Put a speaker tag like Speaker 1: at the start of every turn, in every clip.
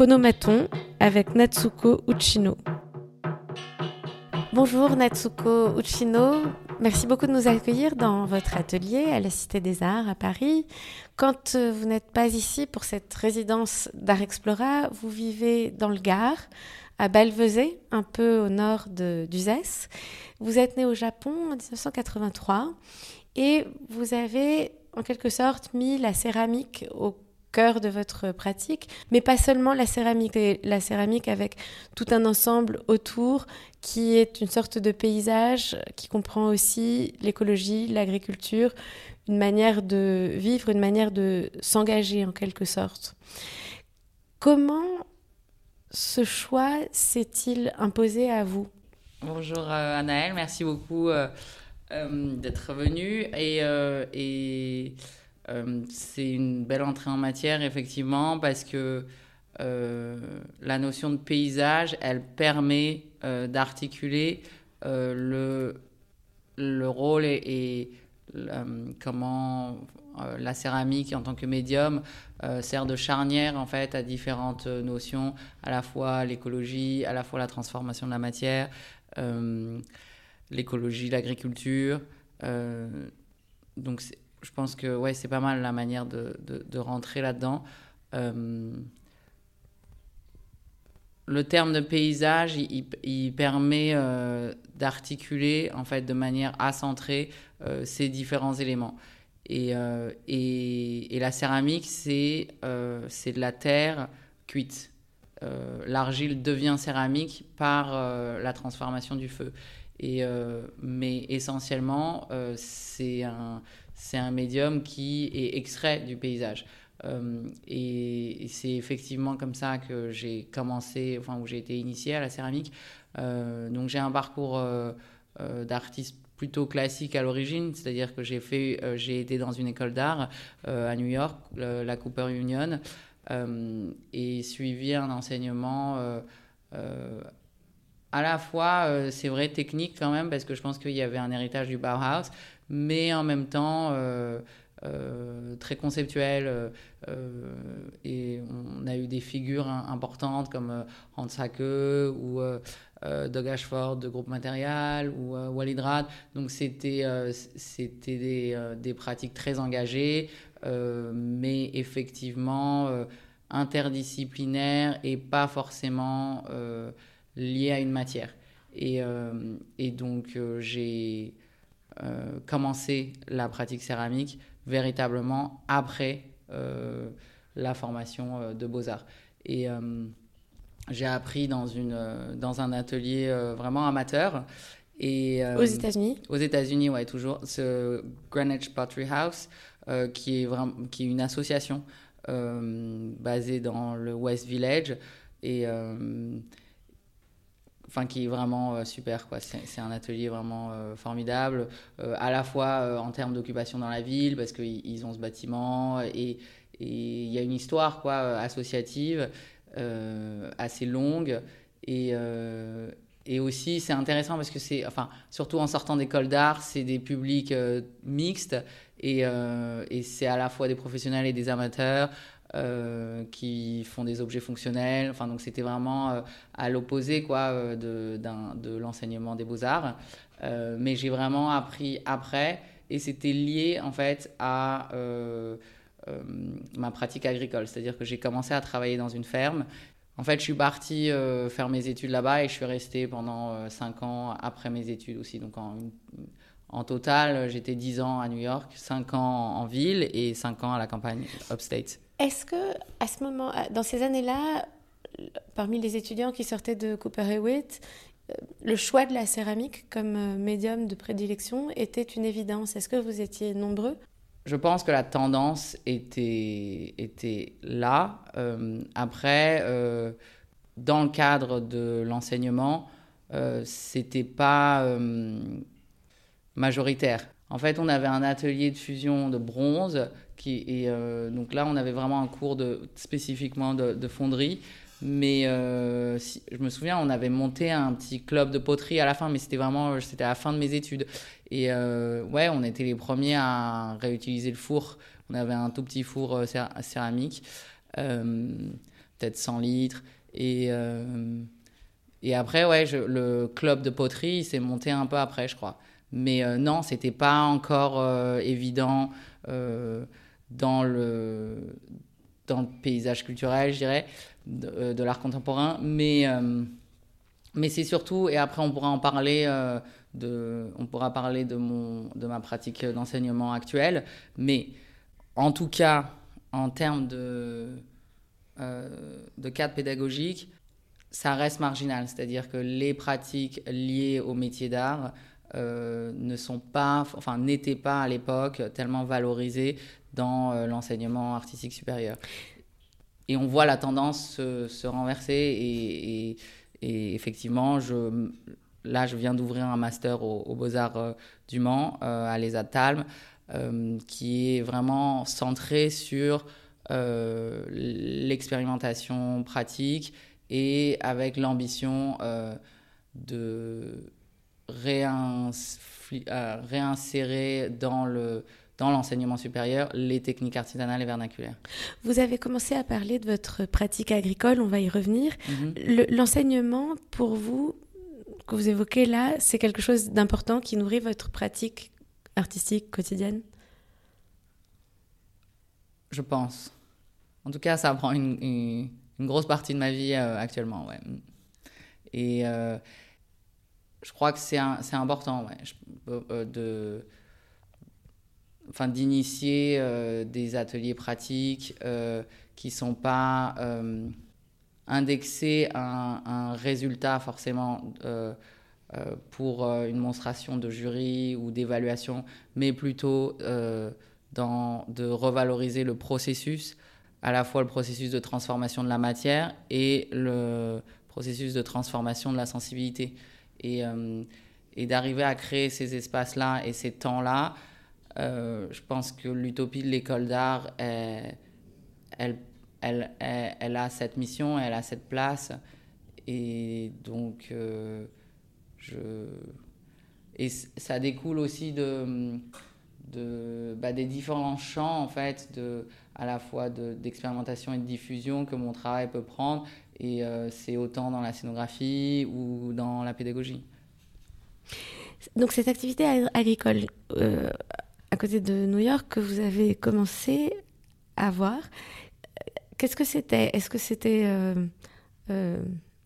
Speaker 1: Phonomaton avec Natsuko Uchino. Bonjour Natsuko Uchino, merci beaucoup de nous accueillir dans votre atelier à la Cité des Arts à Paris. Quand euh, vous n'êtes pas ici pour cette résidence d'Art Explora, vous vivez dans le Gard, à Balvezé, un peu au nord d'Uzès. Vous êtes né au Japon en 1983 et vous avez en quelque sorte mis la céramique au cœur de votre pratique, mais pas seulement la céramique, la céramique avec tout un ensemble autour qui est une sorte de paysage qui comprend aussi l'écologie, l'agriculture, une manière de vivre, une manière de s'engager en quelque sorte. Comment ce choix s'est-il imposé à vous?
Speaker 2: Bonjour euh, Anaëlle, merci beaucoup euh, euh, d'être venue et, et euh, c'est une belle entrée en matière, effectivement, parce que euh, la notion de paysage, elle permet euh, d'articuler le, le rôle et, comment la céramique en tant que médium sert de charnière en fait à différentes notions, à la fois l'écologie, à la fois la transformation de la matière, l'écologie, l'agriculture. donc je pense que ouais, c'est pas mal la manière de, de, rentrer là-dedans. Euh, le terme de paysage, il, permet euh, d'articuler en fait de manière acentrée euh, ces différents éléments. Et, et, et la céramique, c'est c'est de la terre cuite. L'argile devient céramique par la transformation du feu. Et, mais essentiellement, c'est un, c'est un médium qui est extrait du paysage. Euh, et, c'est effectivement comme ça que j'ai commencé, enfin où j'ai été initié à la céramique. Euh, donc j'ai un parcours euh, d'artiste plutôt classique à l'origine, c'est-à-dire que j'ai fait, j'ai été dans une école d'art à New York, la Cooper Union, et suivi un enseignement à la fois, c'est vrai, technique quand même, parce que je pense qu'il y avait un héritage du Bauhaus, mais en même temps euh, euh, très conceptuel. Euh, et on a eu des figures importantes comme Hans Hake ou Doug Ashford de Groupe Matériel ou Walid Rad. Donc c'était c'était des, des, pratiques très engagées, mais effectivement interdisciplinaires et pas forcément liées à une matière. Et, et donc j'ai euh, commencer la pratique céramique véritablement après euh, la formation euh, de beaux-arts. Et j'ai appris dans, une, dans un atelier vraiment amateur. Et,
Speaker 1: aux États-Unis?
Speaker 2: Aux États-Unis, ouais, toujours. Ce Greenwich Pottery House, qui, est vraiment, qui est une association basée dans le West Village. Et enfin qui est vraiment euh, super quoi c'est un atelier vraiment euh, formidable euh, à la fois en termes d'occupation dans la ville parce qu'ils ont ce bâtiment et il y a une histoire quoi associative assez longue et aussi, c'est intéressant parce que c'est, enfin, surtout en sortant d'école d'art, c'est des publics mixtes et c'est à la fois des professionnels et des amateurs. Euh, qui font des objets fonctionnels. Enfin, donc c'était vraiment euh, à l'opposé quoi euh, de, l'enseignement des beaux arts. mais j'ai vraiment appris après, et c'était lié en fait à ma pratique agricole. C'est-à-dire que j'ai commencé à travailler dans une ferme. En fait, je suis partie faire mes études là-bas et je suis restée pendant 5 ans après mes études aussi. Donc en, en total, j'étais 10 ans à New York, 5 ans en ville et 5 ans à la campagne upstate.
Speaker 1: Est-ce que, à ce moment, dans ces années-là, parmi les étudiants qui sortaient de Cooper Hewitt, euh, le choix de la céramique comme euh, médium de prédilection était une évidence? Est-ce que vous étiez nombreux?
Speaker 2: Je pense que la tendance était, était là. Euh, après, dans le cadre de l'enseignement, euh, c'était pas majoritaire. En fait, on avait un atelier de fusion de bronze et euh, donc là, on avait vraiment un cours spécifiquement de, fonderie. Mais euh, je me souviens, on avait monté un petit club de poterie à la fin, mais c'était vraiment c'était à la fin de mes études. Et euh, ouais, on était les premiers à réutiliser le four. On avait un tout petit four céramique. peut-être 100 litres. Et, et après, ouais, le club de poterie s'est monté un peu après, je crois. Mais non, non, c'était pas encore évident dans, le, dans paysage culturel, je dirais, de, de l'art contemporain. Mais mais c'est surtout, et après on pourra en parler, euh, de, on pourra parler de, mon, de ma pratique d'enseignement actuelle, mais en tout cas, en termes de, euh, de cadre pédagogique, ça reste marginal, c'est-à-dire que les pratiques liées au métier d'art euh, ne sont pas, enfin n'étaient pas à l'époque tellement valorisées dans l'enseignement artistique supérieur. Et on voit la tendance se, se renverser et, effectivement, je, là, je viens d'ouvrir un master aux Beaux-Arts euh, du Mans, euh, à l'ESA Talm, euh, qui est vraiment centré sur l'expérimentation pratique et avec l'ambition de réinsérer dans le dans l'enseignement supérieur les techniques artisanales et vernaculaires.
Speaker 1: Vous avez commencé à parler de votre pratique agricole, on va y revenir. Mhm. L'enseignement, pour vous, que vous évoquez là, c'est quelque chose d'important qui nourrit votre pratique artistique quotidienne?
Speaker 2: Je pense. En tout cas, ça prend une, grosse partie de ma vie euh, actuellement. Ouais. Et euh, je crois que c'est important ouais, euh, de d'initier euh, des ateliers pratiques euh, qui ne sont pas euh, indexés à un, résultat forcément pour une monstration de jury ou d'évaluation, mais plutôt dans, de revaloriser le processus, à la fois le processus de transformation de la matière et le processus de transformation de la sensibilité. Et d'arriver à créer ces espaces-là et ces temps-là euh, je pense que l'utopie de l'école d'art, elle, elle, elle, a cette mission, elle a cette place. Et donc, euh, je... Et ça découle aussi de, de, bah, des différents champs, en fait, de, à la fois d'expérimentation et de diffusion que mon travail peut prendre. Et euh, c'est autant dans la scénographie ou dans la pédagogie.
Speaker 1: Donc cette activité agricole, à côté de New York que vous avez commencé à voir. Qu'est-ce que c'était? Est-ce que c'était euh, euh,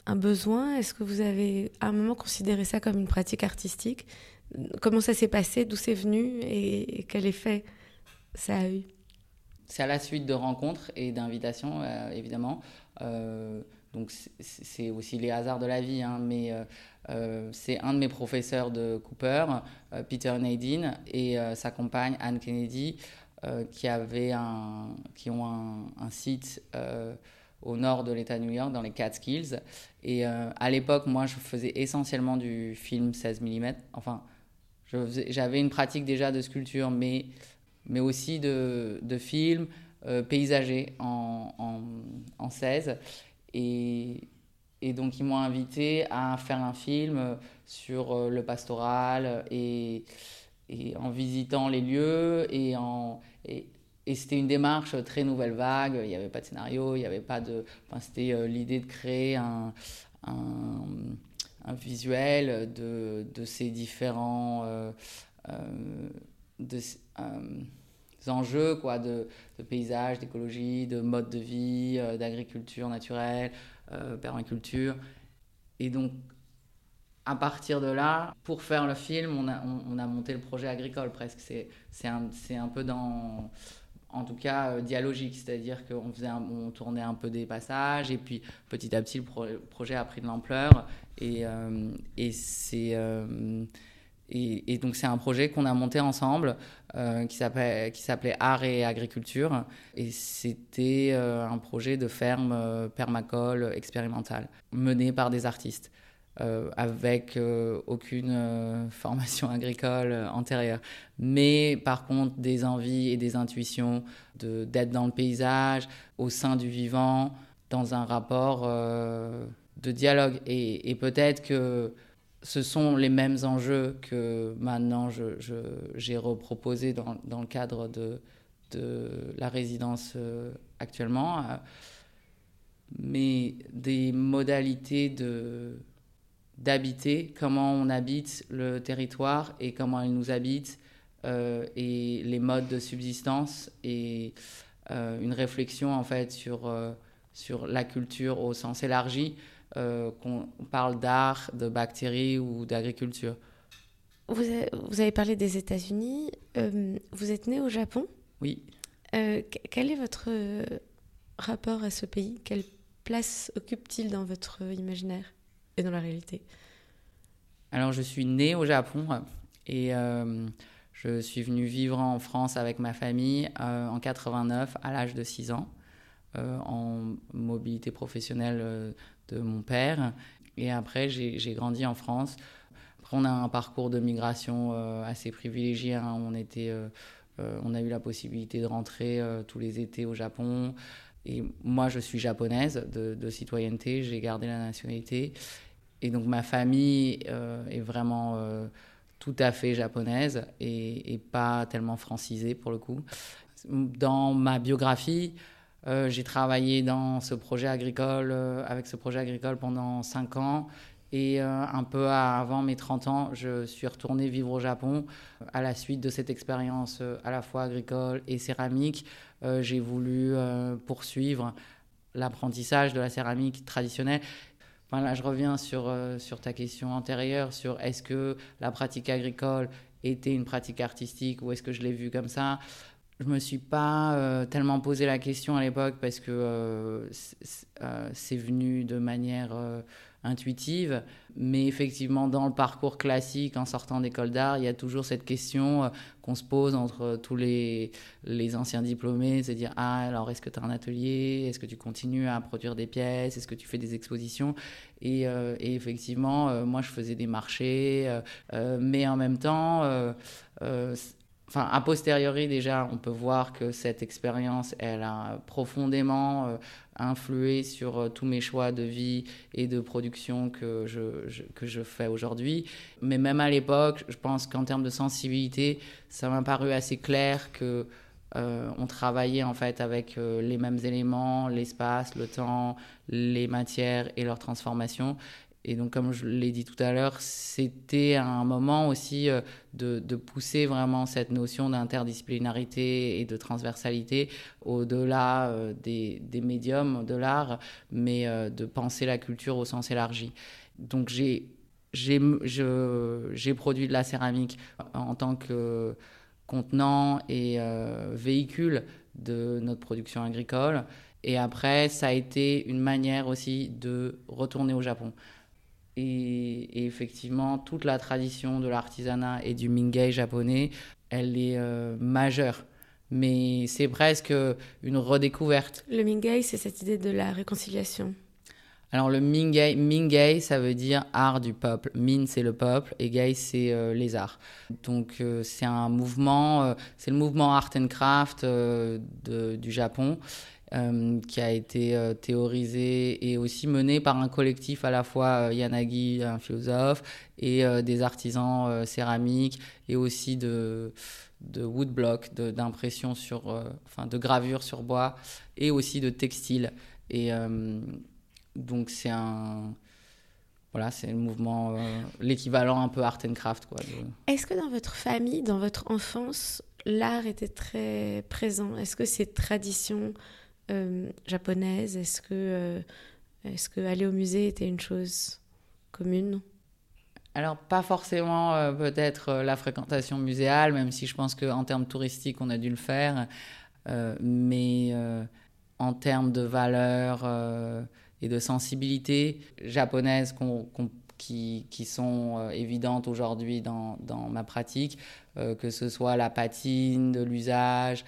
Speaker 1: un besoin? Est-ce que vous avez à un moment considéré ça comme une pratique artistique? Comment ça s'est passé? D'où c'est venu? Et, quel effet ça a eu?
Speaker 2: C'est à la suite de rencontres et d'invitations, euh, évidemment. donc c'est aussi les hasards de la vie, hein, mais euh, c'est un de mes professeurs de Cooper, euh, Peter Nadine, et euh, sa compagne Anne Kennedy, qui, avait un, qui ont un, site au nord de l'État de New York, dans les Catskills. Et à l'époque, moi, je faisais essentiellement du film 16 mm. Enfin, j'avais une pratique déjà de sculpture, mais, mais aussi de, de film paysager en, en, en 16. Et, et donc, ils m'ont invité à faire un film sur euh, le pastoral et, et en visitant les lieux. Et, c'était une démarche très nouvelle vague. Il n'y avait pas de scénario, il n'y avait pas de. C'était euh, l'idée de créer un, visuel de, ces différents. Euh, enjeux quoi, de, de paysage, d'écologie, de mode de vie, d'agriculture naturelle, euh, permaculture. Et donc, à partir de là, pour faire le film, on a, on, a monté le projet agricole presque. C'est un, un peu dans, en tout cas, euh, dialogique, c'est-à-dire qu'on on tournait un peu des passages et puis petit à petit, le projet a pris de l'ampleur. Et, euh, et c'est. Et, donc c'est un projet qu'on a monté ensemble euh, qui s'appelait Art et Agriculture. Et c'était euh, un projet de ferme euh, permacole expérimentale mené par des artistes. avec aucune formation agricole antérieure. Mais par contre, des envies et des intuitions d'être dans le paysage, au sein du vivant, dans un rapport de dialogue. Et, et peut-être que ce sont les mêmes enjeux que maintenant j'ai je, reproposé dans, le cadre de, la résidence euh, actuellement. mais des modalités d'habiter, comment on habite le territoire et comment il nous habite, euh, et les modes de subsistance, et euh, une réflexion en fait euh, sur la culture au sens élargi, qu'on parle d'art, de bactéries ou d'agriculture.
Speaker 1: Vous avez, vous avez, parlé des États-Unis, vous êtes né au Japon
Speaker 2: Oui.
Speaker 1: quel est votre rapport à ce pays? Quelle place occupe-t-il dans votre imaginaire et dans la réalité?
Speaker 2: Alors, je suis née au Japon et euh, je suis venue vivre en France avec ma famille euh, en 89 à l'âge de 6 ans, euh, en mobilité professionnelle de mon père. Et après, j'ai grandi en France. Après, on a un parcours de migration assez privilégié. Hein. On, était, on a eu la possibilité de rentrer tous les étés au Japon. Et moi, je suis japonaise de, citoyenneté, j'ai gardé la nationalité. Et donc, ma famille euh, est vraiment euh, tout à fait japonaise et, pas tellement francisée pour le coup. Dans ma biographie, euh, j'ai travaillé dans ce projet agricole, avec ce projet agricole pendant 5 ans. Et un peu avant mes 30 ans, je suis retournée vivre au Japon à la suite de cette expérience à la fois agricole et céramique. Euh, j'ai voulu euh, poursuivre l'apprentissage de la céramique traditionnelle. Enfin, là, je reviens sur, euh, sur ta question antérieure, sur est-ce que la pratique agricole était une pratique artistique ou est-ce que je l'ai vue comme ça je me suis pas tellement posé la question à l'époque parce que c'est venu de manière intuitive. Mais effectivement, dans le parcours classique, en sortant d'école d'art, il y a toujours cette question euh, qu'on se pose entre tous les, les anciens diplômés, c'est dire, ah, alors est-ce que tu as un atelier? Est-ce que tu continues à produire des pièces? Est-ce que tu fais des expositions? Et, euh, effectivement, euh, moi, je faisais des marchés, mais en même temps enfin, a posteriori déjà, on peut voir que cette expérience, elle a profondément euh, influé sur euh, tous mes choix de vie et de production que je, que je fais aujourd'hui. Mais même à l'époque, je pense qu'en termes de sensibilité, ça m'a paru assez clair que euh, on travaillait en fait avec les mêmes éléments, l'espace, le temps, les matières et leur transformation. Et donc, comme je l'ai dit tout à l'heure, c'était un moment aussi euh, de, pousser vraiment cette notion d'interdisciplinarité et de transversalité au-delà euh, des, médiums de l'art, mais euh, de penser la culture au sens élargi. Donc, j'ai produit de la céramique en tant que contenant et véhicule de notre production agricole. Et après, ça a été une manière aussi de retourner au Japon. Et, effectivement, toute la tradition de l'artisanat et du mingei japonais, elle est euh, majeure. Mais c'est presque une redécouverte.
Speaker 1: Le mingei, c'est cette idée de la réconciliation.
Speaker 2: Alors le mingei, mingei, ça veut dire art du peuple. Min, c'est le peuple et gei, c'est euh, les arts. Donc euh, c'est un mouvement, c'est le mouvement art and craft du Japon euh, qui a été euh, théorisé et aussi mené par un collectif à la fois euh, Yanagi, un philosophe, et des artisans céramiques et aussi de, de woodblock, d'impression sur, enfin de gravure sur bois et aussi de textile. Et donc c'est un voilà, c'est le mouvement, l'équivalent un peu art and craft.
Speaker 1: Est-ce que dans votre famille, dans votre enfance, l'art était très présent? Est-ce que ces traditions euh, japonaise Est-ce que, euh, est-ce que aller au musée était une chose commune?
Speaker 2: Alors, pas forcément euh, peut-être la fréquentation muséale, même si je pense qu'en termes touristiques, on a dû le faire. mais en termes de valeurs et de sensibilité japonaise qui, qui, sont évidentes aujourd'hui dans, dans, ma pratique, que ce soit la patine de l'usage,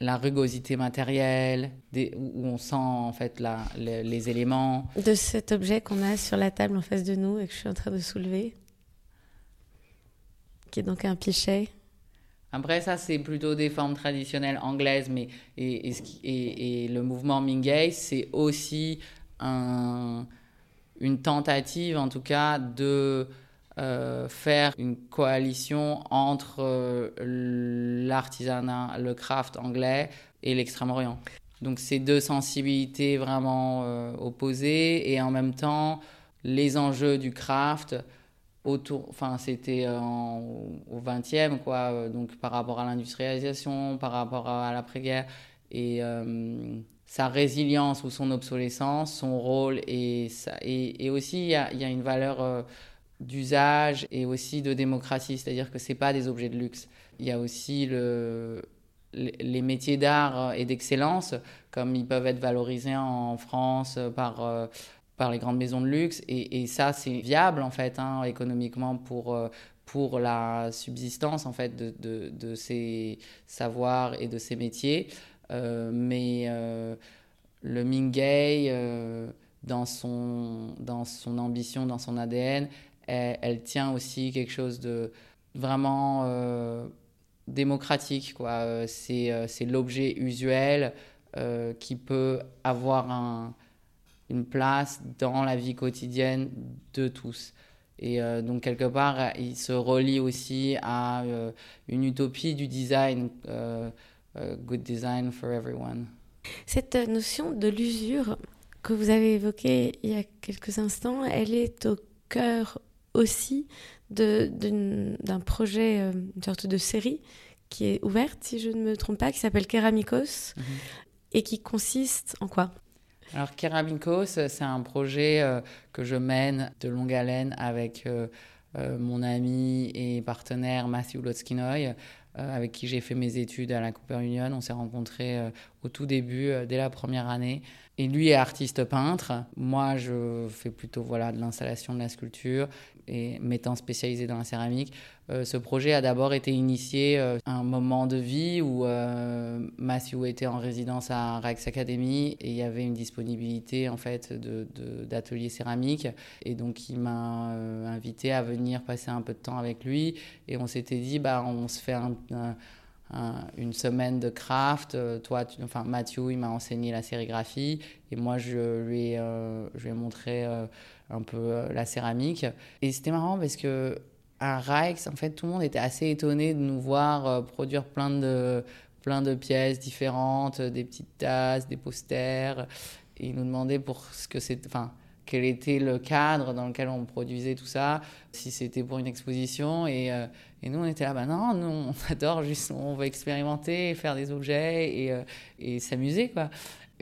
Speaker 2: la rugosité matérielle, où on sent en fait la, les, éléments.
Speaker 1: De cet objet qu'on a sur la table en face de nous et que je suis en train de soulever, qui est donc un pichet.
Speaker 2: Après, ça, c'est plutôt des formes traditionnelles anglaises, mais et, et, et le mouvement Mingei, c'est aussi un, une tentative, en tout cas, de euh, faire une coalition entre euh, l'artisanat, le craft anglais et l'Extrême-Orient. Donc ces deux sensibilités vraiment euh, opposées et en même temps les enjeux du craft autour, enfin c'était au 20e quoi, donc par rapport à l'industrialisation, par rapport à, l'après-guerre et sa résilience ou son obsolescence, son rôle et, ça, et, aussi il y a, une valeur d'usage et aussi de démocratie, c'est-à-dire que c'est pas des objets de luxe. Il y a aussi le, les métiers d'art et d'excellence, comme ils peuvent être valorisés en France par, euh, par les grandes maisons de luxe. Et, ça, c'est viable, en fait, hein, économiquement, pour, euh, pour la subsistance, en fait, de, de, ces savoirs et de ces métiers. Euh, mais le Mingay, dans, son, dans son ambition, dans son ADN, elle, tient aussi quelque chose de vraiment démocratique. Quoi. Euh, c'est, euh, c'est l'objet usuel euh, qui peut avoir un, une place dans la vie quotidienne de tous. Et donc, quelque part, il se relie aussi à une utopie du design, good design for everyone.
Speaker 1: Cette notion de l'usure que vous avez évoquée il y a quelques instants, elle est au cœur aussi d'un projet, une sorte de série qui est ouverte, si je ne me trompe pas, qui s'appelle Keramikos mhm. et qui consiste en quoi?
Speaker 2: Alors Keramikos, c'est un projet euh, que je mène de longue haleine avec euh, euh, mon ami et partenaire Matthew Lotskinoy, avec qui j'ai fait mes études à la Cooper Union. On s'est rencontrés au tout début, dès la première année. Et lui est artiste peintre. Moi, je fais plutôt voilà, de l'installation de la sculpture et m'étant spécialisé dans la céramique. Euh, ce projet a d'abord été initié à euh, un moment de vie où euh, Matthew était en résidence à Rex Academy et il y avait une disponibilité en fait d'ateliers de, céramiques. Et donc, il m'a invité à venir passer un peu de temps avec lui. Et on s'était dit, bah, on se fait un une semaine de craft. Toi, enfin, Mathieu, il m'a enseigné la sérigraphie et moi, je lui ai, je lui ai montré un peu la céramique. Et c'était marrant parce que à en fait, tout le monde était assez étonné de nous voir produire plein de, plein de pièces différentes, des petites tasses, des posters. Et ils nous demandaient pour ce que c'est, enfin, quel était le cadre dans lequel on produisait tout ça, si c'était pour une exposition. Et, euh, et, nous, on était là, bah non, nous, on adore juste, on va expérimenter, faire des objets et, euh, et s'amuser, quoi.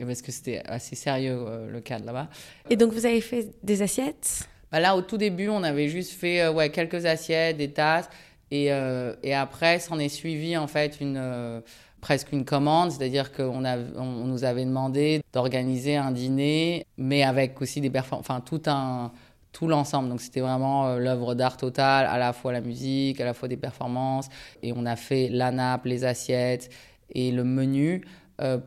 Speaker 2: Parce que c'était assez sérieux, euh, le cadre là-bas.
Speaker 1: Et donc, vous avez fait des assiettes?
Speaker 2: Bah Là, au tout début, on avait juste fait ouais, quelques assiettes, des tasses. Et, et après, s'en est suivi, en fait, une presque une commande, c'est-à-dire qu'on on nous avait demandé d'organiser un dîner, mais avec aussi des performances, enfin tout un tout l'ensemble. Donc c'était vraiment euh, l'œuvre d'art totale, à la fois la musique, à la fois des performances. Et on a fait la nappe, les assiettes et le menu euh,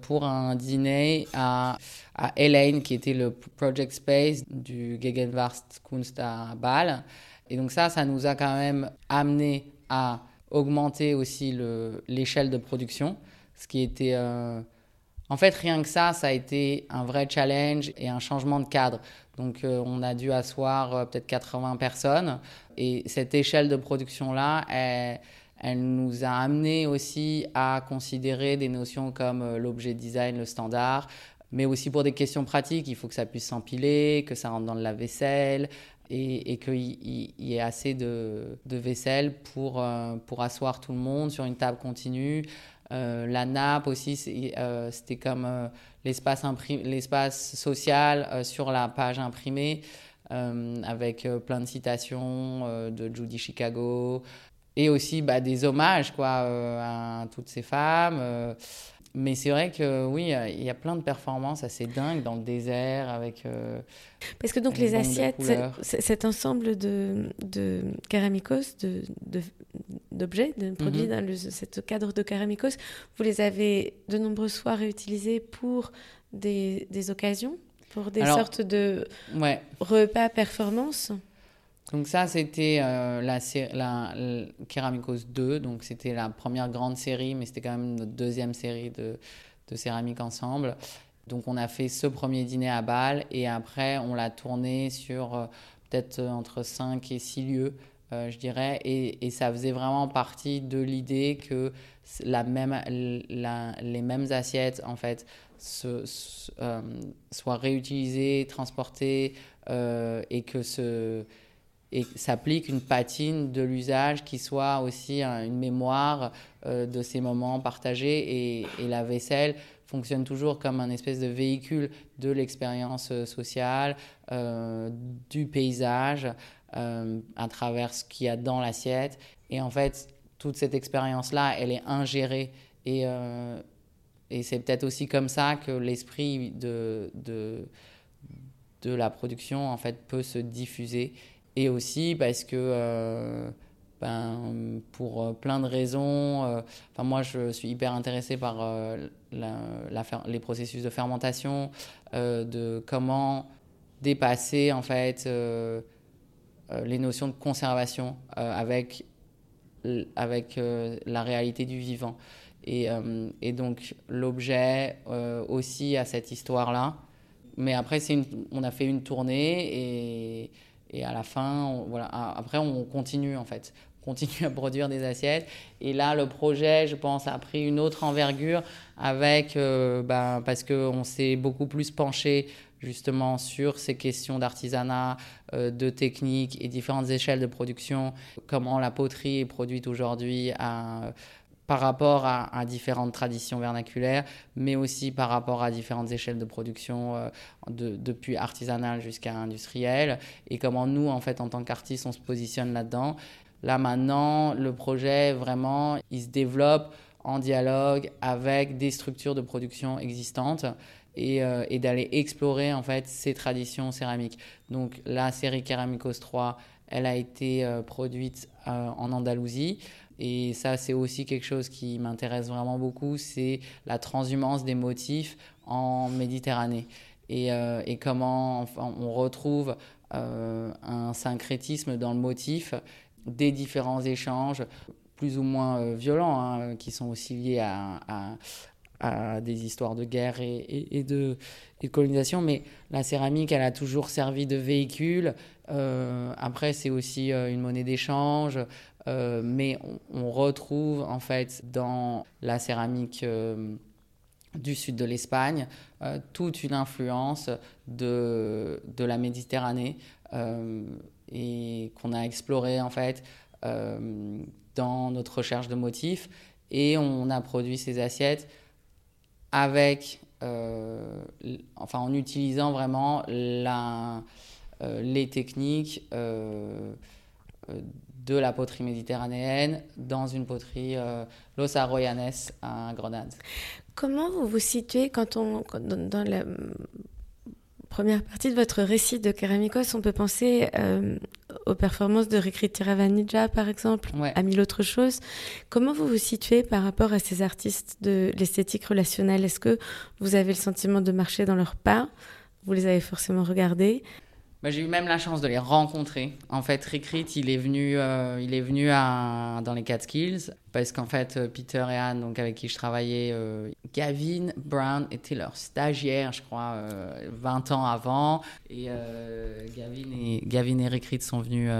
Speaker 2: pour un dîner à, à Elaine, qui était le project space du Gegenwarts Kunst à Bâle. Et donc ça, ça nous a quand même amené à augmenter aussi l'échelle de production, ce qui était... Euh, en fait, rien que ça, ça a été un vrai challenge et un changement de cadre. Donc, euh, on a dû asseoir euh, peut-être 80 personnes. Et cette échelle de production-là, elle, elle, nous a amené aussi à considérer des notions comme l'objet design, le standard, mais aussi pour des questions pratiques. Il faut que ça puisse s'empiler, que ça rentre dans le lave-vaisselle, et, qu'il y, ait assez de, vaisselle pour, euh, pour asseoir tout le monde sur une table continue. Euh, la nappe aussi, euh, c'était comme l'espace social sur la page imprimée, avec plein de citations de Judy Chicago, et aussi bah, des hommages quoi, à toutes ces femmes. Mais c'est vrai que oui, il y a plein de performances assez dingues dans le désert avec. Euh,
Speaker 1: Parce que donc les assiettes, cet ensemble de, de caramicos, d'objets, de, de, produits mhm. dans ce cadre de caramicos, vous les avez de nombreuses fois réutilisés pour des, des occasions, pour des sortes de repas performance
Speaker 2: donc ça, c'était euh, la, la, Keramikos 2, donc c'était la première grande série, mais c'était quand même notre deuxième série de, céramique ensemble. Donc on a fait ce premier dîner à Bâle et après on l'a tourné sur euh, peut-être euh, entre 5 et 6 lieux, je dirais, et, ça faisait vraiment partie de l'idée que les mêmes assiettes en fait se, soit réutilisé, transporté et que ce et s'applique une patine de l'usage qui soit aussi une mémoire de ces moments partagés et, la vaisselle fonctionne toujours comme un espèce de véhicule de l'expérience sociale, du paysage, à travers ce qu'il y a dans l'assiette. Et en fait, toute cette expérience-là, elle est ingérée. Et, euh, et c'est peut-être aussi comme ça que l'esprit de, de, de, la production, en fait, peut se diffuser. Et aussi parce que, euh, ben, pour plein de raisons, euh, moi, je suis hyper intéressé par les processus de fermentation, de comment dépasser, en fait, les notions de conservation avec avec euh, la réalité du vivant. Et, euh, et donc l'objet euh, aussi a cette histoire-là. Mais après, une, on a fait une tournée et, et à la fin, voilà, après on continue en fait. On continue à produire des assiettes. Et là, le projet, je pense, a pris une autre envergure avec, ben, parce qu'on s'est beaucoup plus penché justement sur ces questions d'artisanat, euh, de technique et différentes échelles de production, comment la poterie est produite aujourd'hui par rapport à, différentes traditions vernaculaires, mais aussi par rapport à différentes échelles de production, euh, depuis artisanale jusqu'à industrielle, et comment nous, en fait, en tant qu'artistes, on se positionne là-dedans. Là maintenant, le projet, vraiment, il se développe en dialogue avec des structures de production existantes euh, et, d'aller explorer en fait ces traditions céramiques. Donc la série Céramicos 3, elle a été euh, produite euh, en Andalousie. Et ça, c'est aussi quelque chose qui m'intéresse vraiment beaucoup, c'est la transhumance des motifs en Méditerranée. Et, et comment on retrouve un syncrétisme dans le motif des différents échanges plus ou moins violents, hein, qui sont aussi liés à, des histoires de guerre et, de, colonisation, mais la céramique, elle a toujours servi de véhicule. Euh, après, c'est aussi euh, une monnaie d'échange, euh, mais on, retrouve en fait dans la céramique du sud de l'Espagne toute une influence de, de la Méditerranée et qu'on a exploré en fait dans notre recherche de motifs. Et on a produit ces assiettes avec, euh, enfin en utilisant vraiment euh, les techniques euh, de la poterie méditerranéenne dans une poterie Los Arroyanes à Grenade.
Speaker 1: Comment vous vous situez quand on, dans la première partie de votre récit de Keramikos, on peut penser euh, aux performances de Rikrit Tiravanija, par exemple, à mille autres choses. Comment vous vous situez par rapport à ces artistes de l'esthétique relationnelle? Est-ce que vous avez le sentiment de marcher dans leurs pas? Vous les avez forcément regardés?
Speaker 2: Bah, j'ai eu même la chance de les rencontrer. En fait, Rick il est venu, euh, il est venu dans les Catskills parce qu'en fait, euh, Peter et Anne, donc avec qui je travaillais, euh, Gavin Brown était leur stagiaire, je crois, 20 ans avant. Et Gavin et Gavin et Rick sont venus,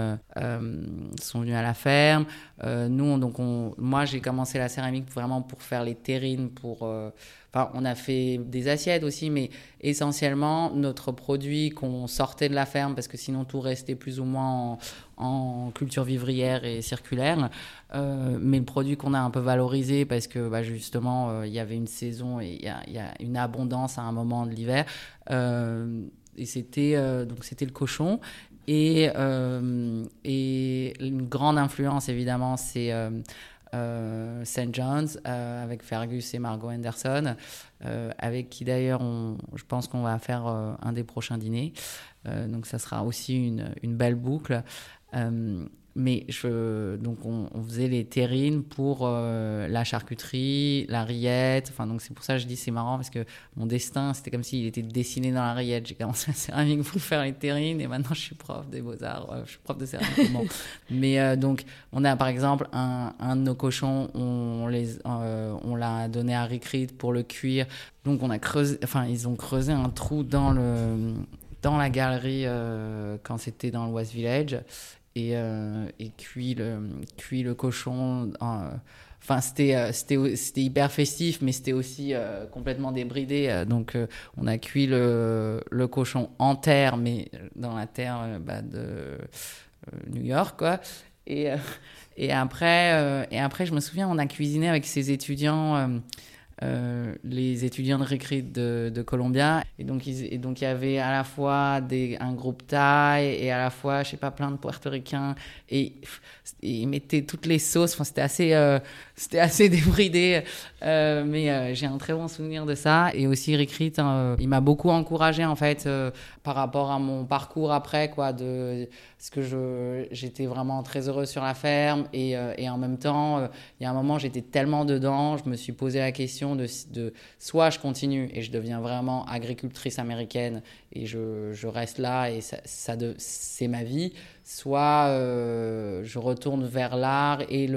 Speaker 2: sont venus à la ferme. nous, donc, on, moi, j'ai commencé la céramique vraiment pour faire les terrines, pour on a fait des assiettes aussi, mais essentiellement, notre produit qu'on sortait de la ferme, parce que sinon tout restait plus ou moins en, culture vivrière et circulaire, euh, mais le produit qu'on a un peu valorisé, parce que bah, justement, euh, il y avait une saison et il y, a une abondance à un moment de l'hiver, euh, et c'était donc c'était le cochon. Et, une grande influence, évidemment, c'est euh, St. John's avec Fergus et Margot Anderson, avec qui d'ailleurs je pense qu'on va faire un des prochains dîners. donc ça sera aussi une belle boucle. Mais je, donc on, faisait les terrines pour euh, la charcuterie, la rillette. Enfin, donc c'est pour ça que je dis c'est marrant parce que mon destin, c'était comme s'il était dessiné dans la rillette. J'ai commencé à céramique pour faire les terrines et maintenant je suis prof des beaux-arts. je suis prof de céramique. Mais euh, donc, on a par exemple un, un de nos cochons, on, les, euh, on l'a donné à Ricrit pour le cuire. Donc on a creusé, enfin, ils ont creusé un trou dans le dans la galerie quand c'était dans le West Village et, euh, et cuit, le, cuit le cochon. Enfin, c'était, c'était, c'était hyper festif, mais c'était aussi complètement débridé. Donc, on a cuit le, le, cochon en terre, mais dans la terre bah, de New York, quoi. Et, et, après, et après, je me souviens, on a cuisiné avec ses étudiants euh, les étudiants de récré de, de Columbia. Et donc, il, y avait à la fois des, un groupe thaï et à la fois, je sais pas, plein de portoricains. Et, et ils mettaient toutes les sauces. C'était assez, euh, c'était assez débridé. Euh, mais euh, j'ai un très bon souvenir de ça. Et aussi, Rick hein, il m'a beaucoup encouragé, en fait, par rapport à mon parcours après, quoi, parce que j'étais vraiment très heureuse sur la ferme. Et, en même temps, il y a un moment, j'étais tellement dedans, je me suis posé la question de, soit je continue et je deviens vraiment agricultrice américaine et je, reste là et c'est ma vie, soit euh, je retourne vers l'art et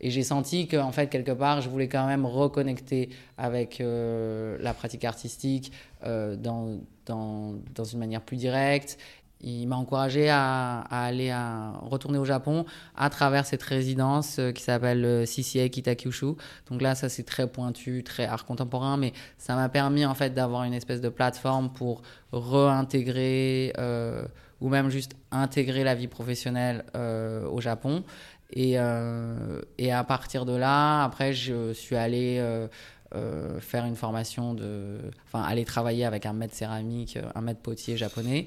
Speaker 2: j'ai senti que en fait quelque part je voulais quand même reconnecter avec euh, la pratique artistique euh, dans, dans, dans une manière plus directe il m'a encouragé à, aller à retourner au Japon à travers cette résidence qui s'appelle CCA Kitakyushu. Donc là, ça c'est très pointu, très art contemporain, mais ça m'a permis en fait d'avoir une espèce de plateforme pour réintégrer ou même juste intégrer la vie professionnelle au Japon. Et, et, à partir de là, après, je suis allé faire une formation de, enfin, aller travailler avec un maître céramique, un maître potier japonais.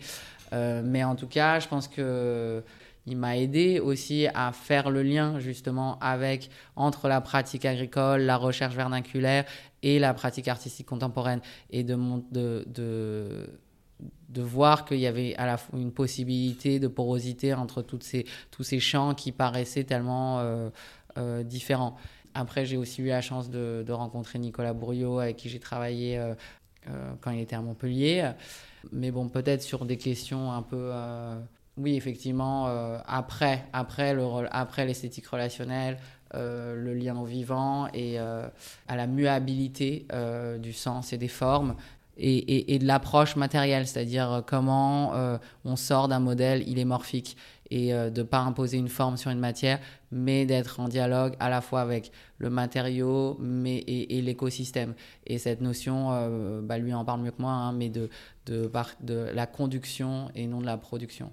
Speaker 2: Euh, mais en tout cas, je pense que il m'a aidé aussi à faire le lien justement avec entre la pratique agricole, la recherche vernaculaire et la pratique artistique contemporaine et de, de, de, de voir qu'il y avait à la fois une possibilité de porosité entre ces, tous ces champs qui paraissaient tellement euh, euh, différents. Après, j'ai aussi eu la chance de, rencontrer Nicolas Bourriot avec qui j'ai travaillé quand il était à Montpellier. Mais bon, peut-être sur des questions un peu. Euh, oui, effectivement, euh, après, après, le, après l'esthétique relationnelle, euh, le lien au vivant et à la muabilité du sens et des formes. Et, de l'approche matérielle, c'est-à-dire comment on sort d'un modèle il est morphique et de ne pas imposer une forme sur une matière, mais d'être en dialogue à la fois avec le matériau mais, et, l'écosystème. Et cette notion, bah, lui en parle mieux que moi, hein, mais de, la conduction et non de la production.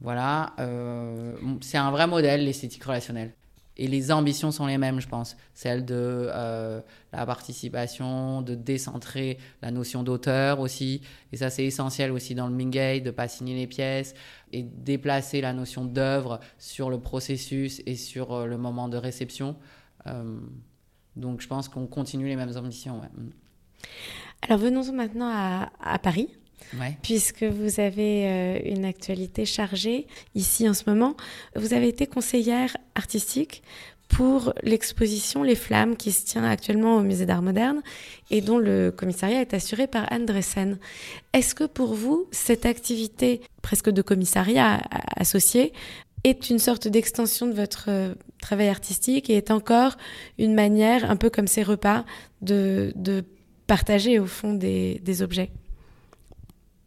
Speaker 2: Voilà, euh, c'est un vrai modèle, l'esthétique relationnelle. Et les ambitions sont les mêmes, je pense. Celle de euh, la participation, de décentrer la notion d'auteur aussi. Et ça, c'est essentiel aussi dans le Mingay, de pas signer les pièces et déplacer la notion d'œuvre sur le processus et sur euh, le moment de réception. donc, je pense qu'on continue les mêmes ambitions. Ouais.
Speaker 1: Alors venons maintenant à, Paris. Puisque vous avez euh, une actualité chargée ici en ce moment, vous avez été conseillère artistique pour l'exposition Les Flammes qui se tient actuellement au Musée d'Art moderne et dont le commissariat est assuré par Anne Dressen. Est-ce que pour vous, cette activité presque de commissariat associé est une sorte d'extension de votre euh, travail artistique et est encore une manière, un peu comme ces repas, de, partager au fond des objets,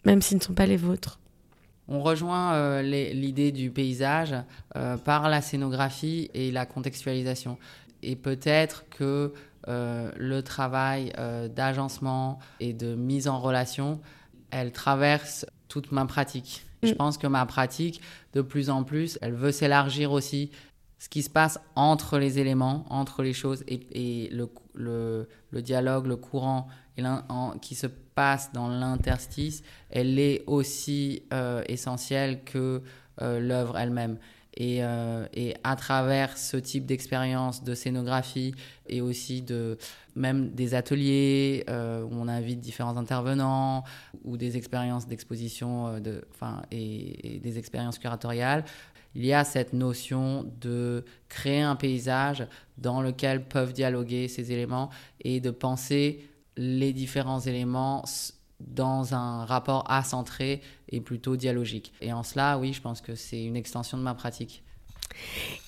Speaker 1: même s'ils ne sont pas les vôtres.
Speaker 2: On rejoint euh, l'idée du paysage euh, par la scénographie et la contextualisation. Et peut-être que euh, le travail d'agencement et de mise en relation, elle traverse toute ma pratique. Je mm. pense que ma pratique, de plus en plus, elle veut s'élargir aussi. Ce qui se passe entre les éléments, entre les choses et, et le, le, le dialogue, le courant et en, qui se passe dans l'interstice, elle est aussi euh, essentielle que euh, l'œuvre elle-même. Et, euh, et, à travers ce type d'expérience de scénographie et aussi de même des ateliers où on invite différents intervenants ou des expériences d'exposition de, et, et, des expériences curatoriales, il y a cette notion de créer un paysage dans lequel peuvent dialoguer ces éléments et de penser les différents éléments dans un rapport acentré et plutôt dialogique. Et en cela, oui, je pense que c'est une extension de ma pratique.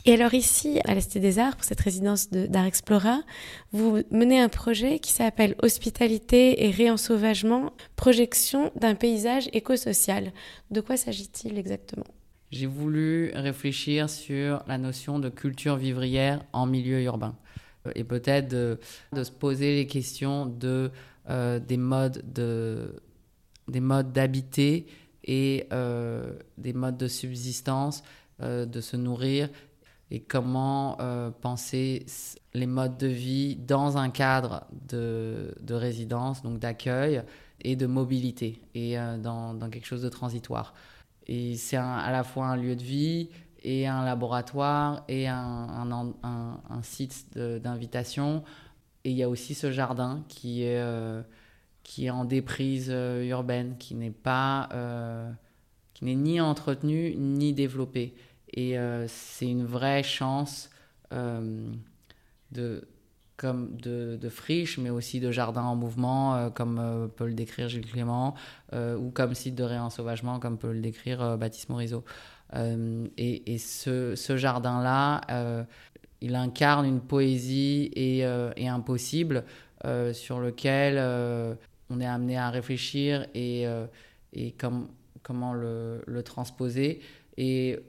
Speaker 1: Et alors ici, à l'Est des Arts, pour cette résidence d'Art Explora, vous menez un projet qui s'appelle Hospitalité et réensauvagement, projection d'un paysage écosocial. De quoi s'agit-il exactement?
Speaker 2: J'ai voulu réfléchir sur la notion de culture vivrière en milieu urbain. Et peut-être de, se poser les questions de, des modes de des modes d'habiter et des modes de subsistance, de se nourrir et comment penser les modes de vie dans un cadre de, de résidence, donc d'accueil et de mobilité, et dans, quelque chose de transitoire. Et c'est à la fois un lieu de vie et un laboratoire et un, un, site d'invitation. Et il y a aussi ce jardin qui est, euh, qui est en déprise euh, urbaine, qui n'est pas, euh, qui n'est ni entretenu ni développé. Et c'est une vraie chance de, comme de, de, friche, mais aussi de jardin en mouvement, euh, comme euh, peut le décrire Gilles Clément, euh, ou comme site de réensauvagement, comme peut le décrire Baptiste Morisot. et, ce, jardin-là, il incarne une poésie et, un possible sur lequel on est amené à réfléchir et, et comme, comment le, transposer, et,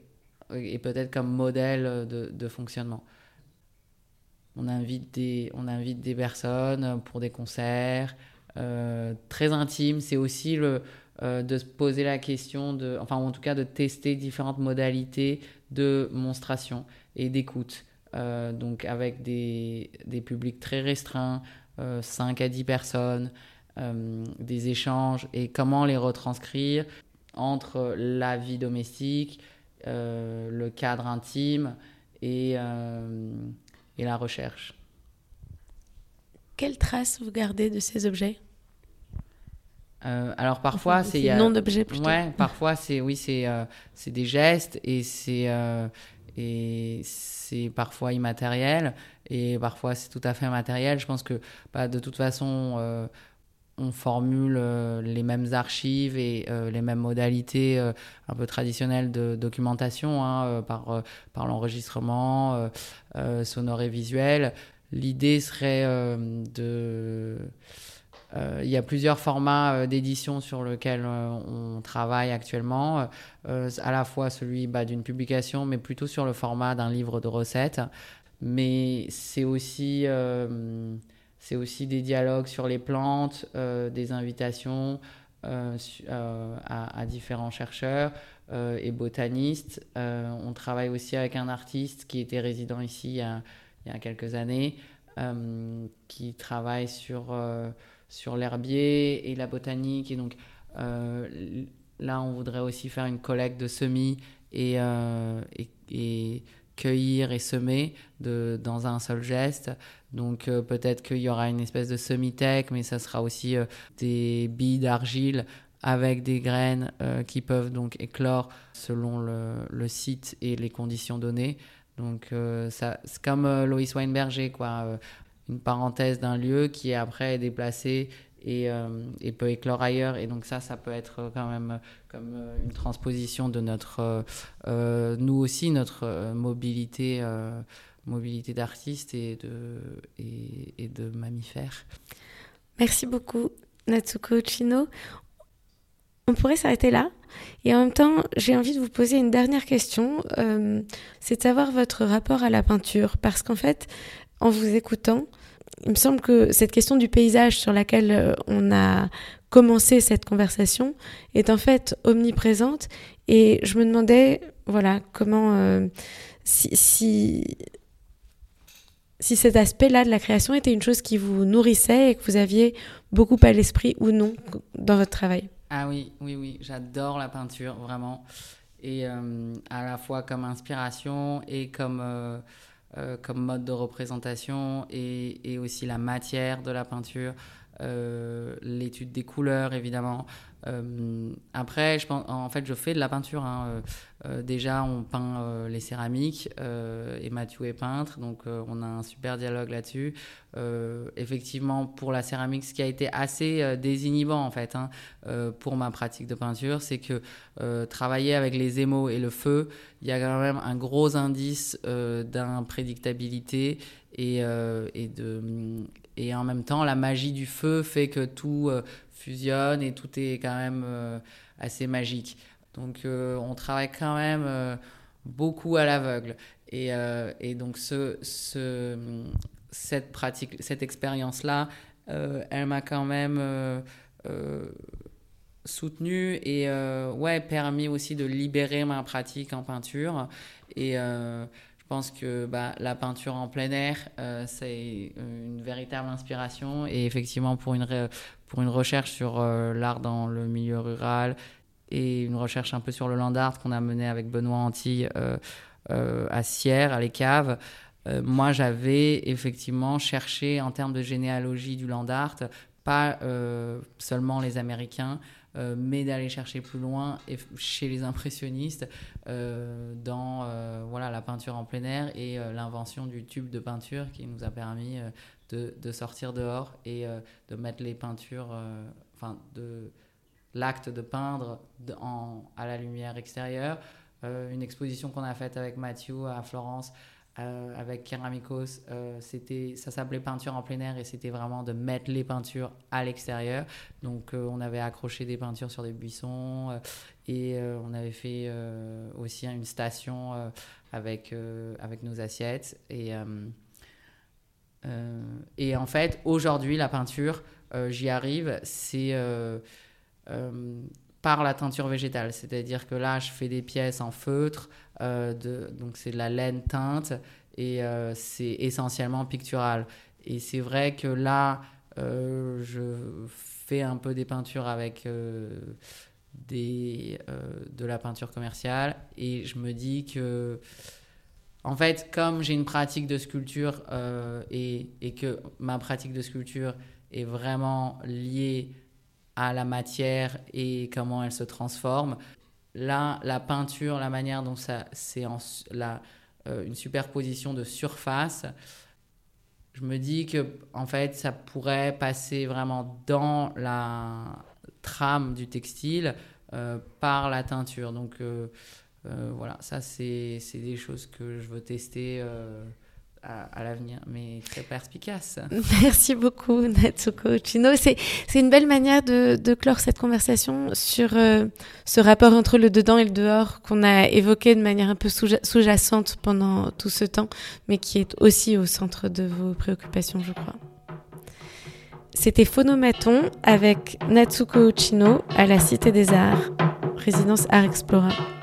Speaker 2: peut-être comme modèle de fonctionnement. On invite des, on invite des personnes pour des concerts euh, très intimes. C'est aussi le, euh, de se poser la question, de, enfin en tout cas de tester différentes modalités de monstration et d'écoute. Euh, donc avec des, des, publics très restreints, 5 à 10 personnes, des échanges et comment les retranscrire entre la vie domestique, le cadre intime et et la recherche.
Speaker 1: Quelles traces vous gardez de ces objets?
Speaker 2: Euh, alors parfois c'est
Speaker 1: a... nom d'objets plutôt.
Speaker 2: Ouais, parfois c'est oui c'est euh, c'est des gestes et c'est euh, et c'est parfois immatériel et parfois c'est tout à fait matériel. Je pense que bah, de toute façon on formule euh, les mêmes archives et euh, les mêmes modalités euh, un peu traditionnelles de documentation hein, par, par l'enregistrement sonore et visuel. L'idée serait de... Il y a plusieurs formats d'édition sur lesquels on travaille actuellement, à la fois celui bah, d'une publication, mais plutôt sur le format d'un livre de recettes. Mais c'est aussi c'est aussi des dialogues sur les plantes, euh, des invitations euh, euh, à, différents chercheurs et botanistes. on travaille aussi avec un artiste qui était résident ici il y a, quelques années, qui travaille sur, sur l'herbier et la botanique. Et donc là, on voudrait aussi faire une collecte de semis et, et, et cueillir et semer de, dans un seul geste. Donc euh, peut-être qu'il y aura une espèce de semi-tech, mais ça sera aussi euh, des billes d'argile avec des graines euh, qui peuvent donc éclore selon le, site et les conditions données. Donc ça, c'est comme Loïs Weinberger, quoi, une parenthèse d'un lieu qui après est déplacé et, et, peut éclore ailleurs. Et donc ça, ça peut être quand même comme une transposition de notre, nous aussi, notre mobilité mobilité d'artistes et de, et, de mammifères.
Speaker 1: Merci beaucoup, Natsuko Chino. On pourrait s'arrêter là. Et en même temps, j'ai envie de vous poser une dernière question. Euh, c'est de savoir votre rapport à la peinture. Parce qu'en fait, en vous écoutant, il me semble que cette question du paysage sur laquelle euh, on a commencé cette conversation est en fait omniprésente. Et je me demandais, voilà, comment, euh, si, si cet aspect-là de la création était une chose qui vous nourrissait et que vous aviez beaucoup à l'esprit ou non dans votre travail.
Speaker 2: Ah oui, oui, oui, j'adore la peinture, vraiment. Et euh, à la fois comme inspiration et comme, euh, euh, comme mode de représentation et, et, aussi la matière de la peinture, l'étude des couleurs évidemment. après, je pense, en fait, je fais de la peinture. Hein, euh, déjà, on peint euh, les céramiques euh, et Mathieu est peintre, donc on a un super dialogue là-dessus. effectivement, pour la céramique, ce qui a été assez désinhibant en fait hein, pour ma pratique de peinture, c'est que travailler avec les émaux et le feu, il y a quand même un gros indice d'imprédictabilité et, de, et en même temps, la magie du feu fait que tout fusionne et tout est quand même assez magique. Donc euh, on travaille quand même euh, beaucoup à l'aveugle. Et, euh, donc ce, ce, cette pratique, cette expérience-là, elle m'a quand même soutenu et ouais, permis aussi de libérer ma pratique en peinture. Et pense que bah, la peinture en plein air, c'est une véritable inspiration. Et effectivement, pour une, recherche sur l'art dans le milieu rural et une recherche un peu sur le land art qu'on a mené avec Benoît Antilles euh, euh, à Sierre, à Les Caves. Euh, moi, j'avais effectivement cherché en termes de généalogie du land art, pas seulement les Américains, mais d'aller chercher plus loin chez les impressionnistes dans voilà, la peinture en plein air et l'invention du tube de peinture qui nous a permis de, sortir dehors et de mettre les peintures, enfin de l'acte de peindre à la lumière extérieure. Euh, une exposition qu'on a faite avec Mathieu à Florence, euh, avec Keramikos, euh, ça s'appelait peinture en plein air et c'était vraiment de mettre les peintures à l'extérieur. Donc on avait accroché des peintures sur des buissons et on avait fait aussi une station avec, avec nos assiettes. Et, et en fait, aujourd'hui, la peinture, j'y arrive, c'est euh, par la teinture végétale. C'est-à-dire que là, je fais des pièces en feutre, euh, donc c'est de la laine teinte et euh, c'est essentiellement pictural. Et c'est vrai que là, je fais un peu des peintures avec de la peinture commerciale et je me dis que, en fait, comme j'ai une pratique de sculpture et, que ma pratique de sculpture est vraiment liée à la matière et comment elle se transforme. Là, la peinture, la manière dont ça, c'est euh, une superposition de surface, je me dis que en fait, ça pourrait passer vraiment dans la trame du textile euh, par la teinture. Donc euh, voilà, ça c'est des choses que je veux tester à, l'avenir, mais très perspicace.
Speaker 1: Merci beaucoup, Natsuko Chino. C'est une belle manière de, clore cette conversation sur euh, ce rapport entre le dedans et le dehors qu'on a évoqué de manière un peu sous-jacente pendant tout ce temps, mais qui est aussi au centre de vos préoccupations, je crois. C'était Phonomaton avec Natsuko Chino à la Cité des Arts, résidence Art Explora.